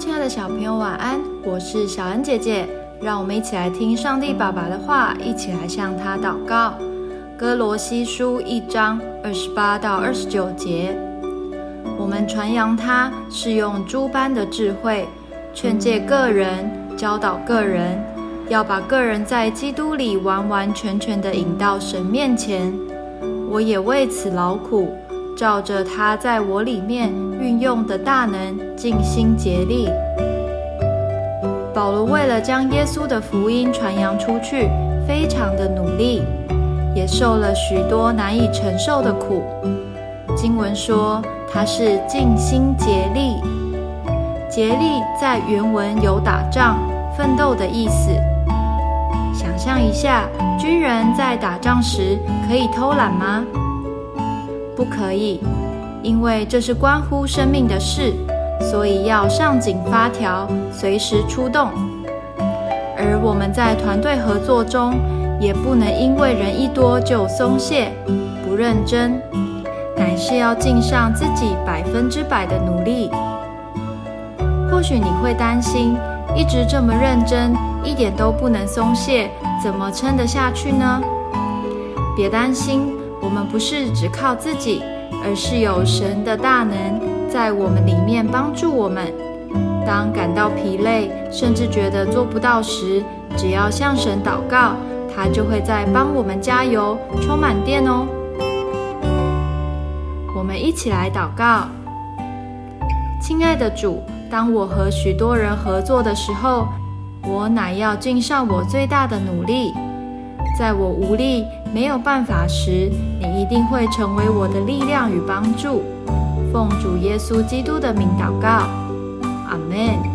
亲爱的小朋友，晚安！我是小恩姐姐，让我们一起来听上帝爸爸的话，一起来向他祷告。哥罗西书一章二十八到二十九节，我们传扬他是用诸般的智慧，劝诫个人，教导个人，要把个人在基督里完完全全的引到神面前。我也为此劳苦。照着他在我里面运用的大能，尽心竭力。保罗为了将耶稣的福音传扬出去，非常的努力，也受了许多难以承受的苦。经文说他是尽心竭力，竭力在原文有打仗、奋斗的意思。想象一下，军人在打仗时可以偷懒吗？不可以，因为这是关乎生命的事，所以要上紧发条，随时出动。而我们在团队合作中，也不能因为人一多就松懈、不认真，乃是要尽上自己百分之百的努力。或许你会担心，一直这么认真，一点都不能松懈，怎么撑得下去呢？别担心。我们不是只靠自己，而是有神的大能在我们里面帮助我们。当感到疲累，甚至觉得做不到时，只要向神祷告，他就会在帮我们加油，充满电哦。我们一起来祷告，亲爱的主，当我和许多人合作的时候，我乃要尽上我最大的努力。在我无力、没有办法时，你一定会成为我的力量与帮助。奉主耶稣基督的名祷告，阿门。